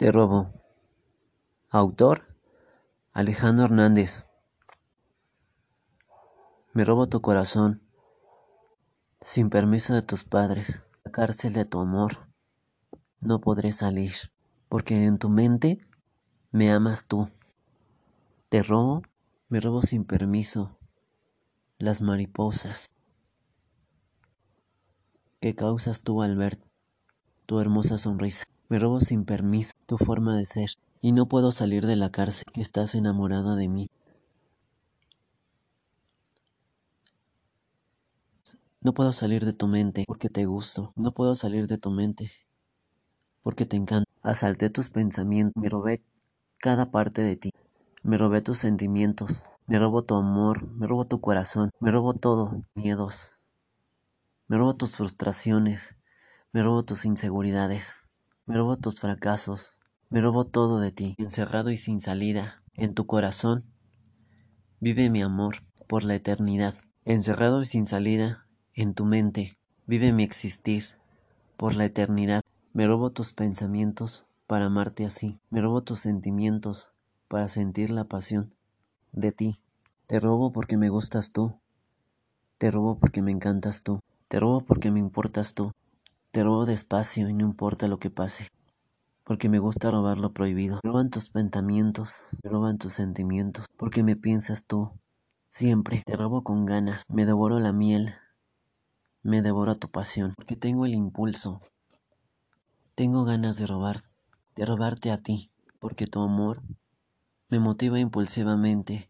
Te robo. Autor Alejandro Hernández. Me robo tu corazón sin permiso de tus padres. La cárcel de tu amor no podré salir porque en tu mente me amas tú. Te robo, me robo sin permiso las mariposas que causas tú al ver tu hermosa sonrisa. Me robo sin permiso tu forma de ser y no puedo salir de la cárcel que estás enamorada de mí. No puedo salir de tu mente porque te gusto. No puedo salir de tu mente porque te encanta. Asalté tus pensamientos, me robé cada parte de ti. Me robé tus sentimientos, me robo tu amor, me robo tu corazón, me robo todo, miedos. Me robo tus frustraciones, me robo tus inseguridades. Me robo tus fracasos, me robo todo de ti, encerrado y sin salida. En tu corazón vive mi amor por la eternidad. Encerrado y sin salida, en tu mente vive mi existir por la eternidad. Me robo tus pensamientos para amarte así. Me robo tus sentimientos para sentir la pasión de ti. Te robo porque me gustas tú. Te robo porque me encantas tú. Te robo porque me importas tú. Te robo despacio y no importa lo que pase. Porque me gusta robar lo prohibido. Roban tus pensamientos, roban tus sentimientos. Porque me piensas tú. Siempre te robo con ganas. Me devoro la miel. Me devoro tu pasión. Porque tengo el impulso. Tengo ganas de robar. De robarte a ti. Porque tu amor me motiva impulsivamente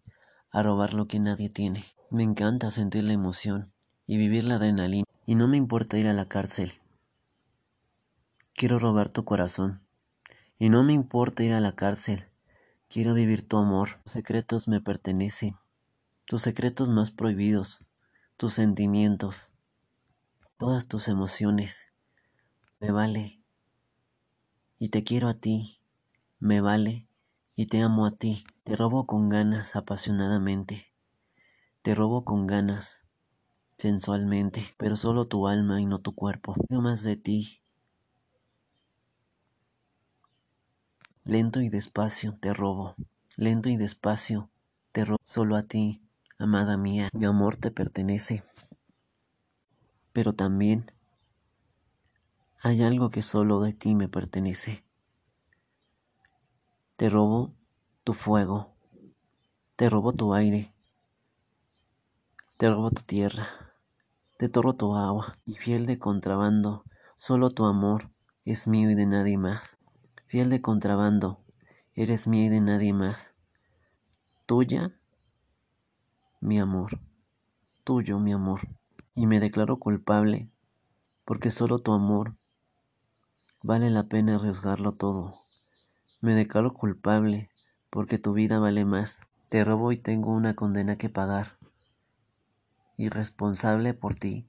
a robar lo que nadie tiene. Me encanta sentir la emoción y vivir la adrenalina. Y no me importa ir a la cárcel Quiero robar tu corazón. Y no me importa ir a la cárcel. Quiero vivir tu amor. Tus secretos me pertenecen. Tus secretos más prohibidos. Tus sentimientos. Todas tus emociones. Me vale. Y te quiero a ti. Me vale. Y te amo a ti. Te robo con ganas apasionadamente. Te robo con ganas sensualmente, pero solo tu alma y no tu cuerpo. Quiero más de ti Lento y despacio te robo, lento y despacio te robo solo a ti, amada mía. Mi amor te pertenece. Pero también hay algo que solo de ti me pertenece. Te robo tu fuego, te robo tu aire, te robo tu tierra, te robo tu agua y fiel de contrabando, solo tu amor es mío y de nadie más fiel de contrabando, eres mía y de nadie más. Tuya, mi amor, tuyo, mi amor. Y me declaro culpable, porque solo tu amor vale la pena arriesgarlo todo. Me declaro culpable, porque tu vida vale más. Te robo y tengo una condena que pagar. Irresponsable por ti.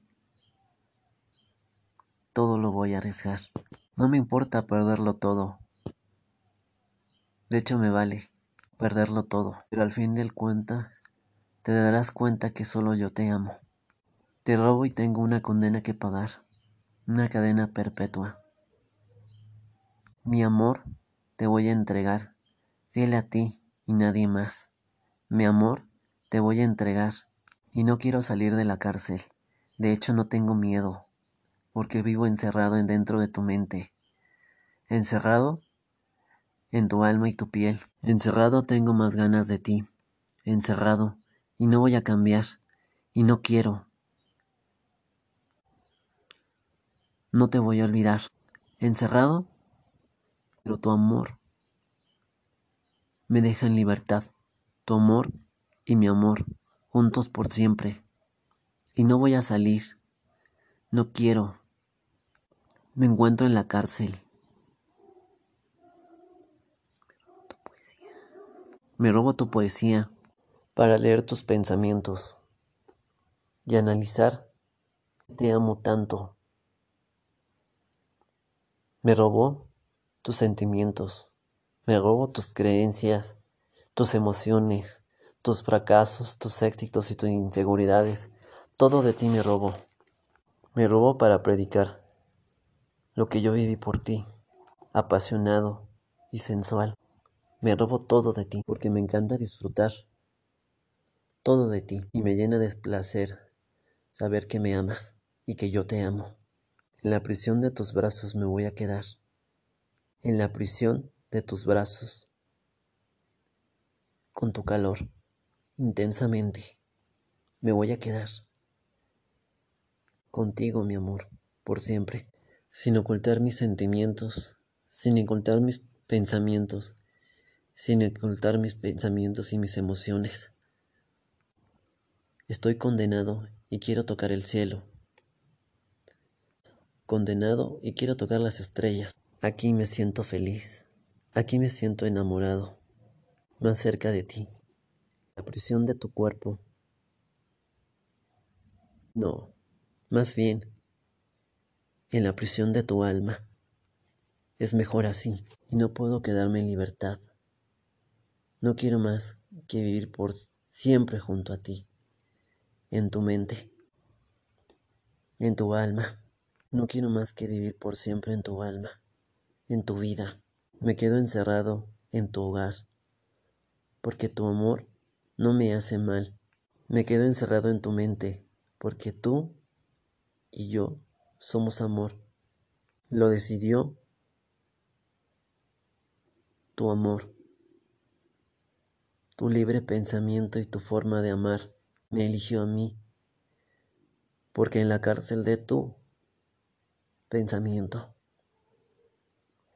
Todo lo voy a arriesgar. No me importa perderlo todo. De hecho me vale perderlo todo, pero al fin del cuenta te darás cuenta que solo yo te amo. Te robo y tengo una condena que pagar, una cadena perpetua. Mi amor te voy a entregar, fiel a ti y nadie más. Mi amor te voy a entregar y no quiero salir de la cárcel. De hecho no tengo miedo, porque vivo encerrado en dentro de tu mente. Encerrado en tu alma y tu piel. Encerrado tengo más ganas de ti. Encerrado. Y no voy a cambiar. Y no quiero. No te voy a olvidar. Encerrado. Pero tu amor me deja en libertad. Tu amor y mi amor juntos por siempre. Y no voy a salir. No quiero. Me encuentro en la cárcel. Me robo tu poesía para leer tus pensamientos y analizar. Te amo tanto. Me robo tus sentimientos. Me robo tus creencias, tus emociones, tus fracasos, tus éxitos y tus inseguridades. Todo de ti me robo. Me robo para predicar lo que yo viví por ti, apasionado y sensual. Me robo todo de ti porque me encanta disfrutar todo de ti y me llena de placer saber que me amas y que yo te amo. En la prisión de tus brazos me voy a quedar. En la prisión de tus brazos. Con tu calor. Intensamente. Me voy a quedar. Contigo, mi amor. Por siempre. Sin ocultar mis sentimientos. Sin ocultar mis pensamientos. Sin ocultar mis pensamientos y mis emociones. Estoy condenado y quiero tocar el cielo condenado y quiero tocar las estrellas. Aquí me siento feliz, aquí me siento enamorado, más cerca de ti. La prisión de tu cuerpo. No, más bien, en la prisión de tu alma. Es mejor así, y no puedo quedarme en libertad. No quiero más que vivir por siempre junto a ti, en tu mente, en tu alma. No quiero más que vivir por siempre en tu alma, en tu vida. Me quedo encerrado en tu hogar, porque tu amor no me hace mal. Me quedo encerrado en tu mente, porque tú y yo somos amor. Lo decidió tu amor, tu libre pensamiento y tu forma de amar me eligió a mí, porque en la cárcel de tú pensamiento.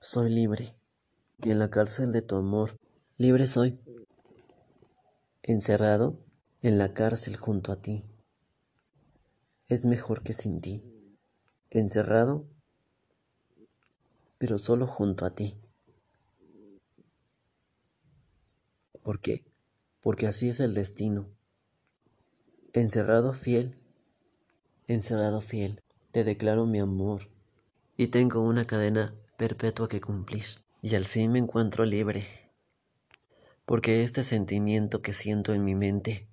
Soy libre. Y en la cárcel de tu amor, libre soy. Encerrado en la cárcel junto a ti. Es mejor que sin ti. Encerrado, pero solo junto a ti. ¿Por qué? Porque así es el destino. Encerrado fiel, encerrado fiel, te declaro mi amor y tengo una cadena perpetua que cumplir. Y al fin me encuentro libre, porque este sentimiento que siento en mi mente,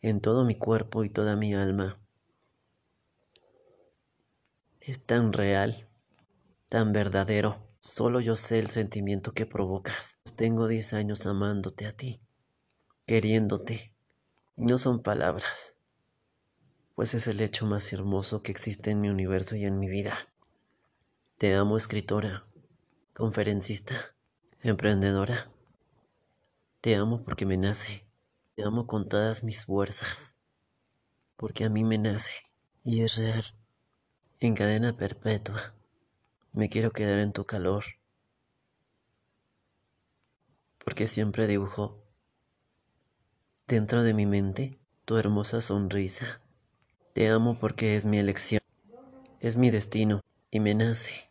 en todo mi cuerpo y toda mi alma, es tan real, tan verdadero. Solo yo sé el sentimiento que provocas. Tengo diez años amándote a ti, queriéndote, y no son palabras pues es el hecho más hermoso que existe en mi universo y en mi vida. Te amo escritora, conferencista, emprendedora. Te amo porque me nace. Te amo con todas mis fuerzas. Porque a mí me nace. Y es real. En cadena perpetua. Me quiero quedar en tu calor. Porque siempre dibujo dentro de mi mente tu hermosa sonrisa te amo porque es mi elección, es mi destino y me nace.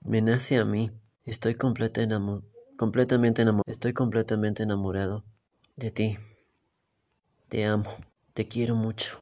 Me nace a mí. Estoy completamente enamorado. Estoy completamente enamorado de ti. Te amo. Te quiero mucho.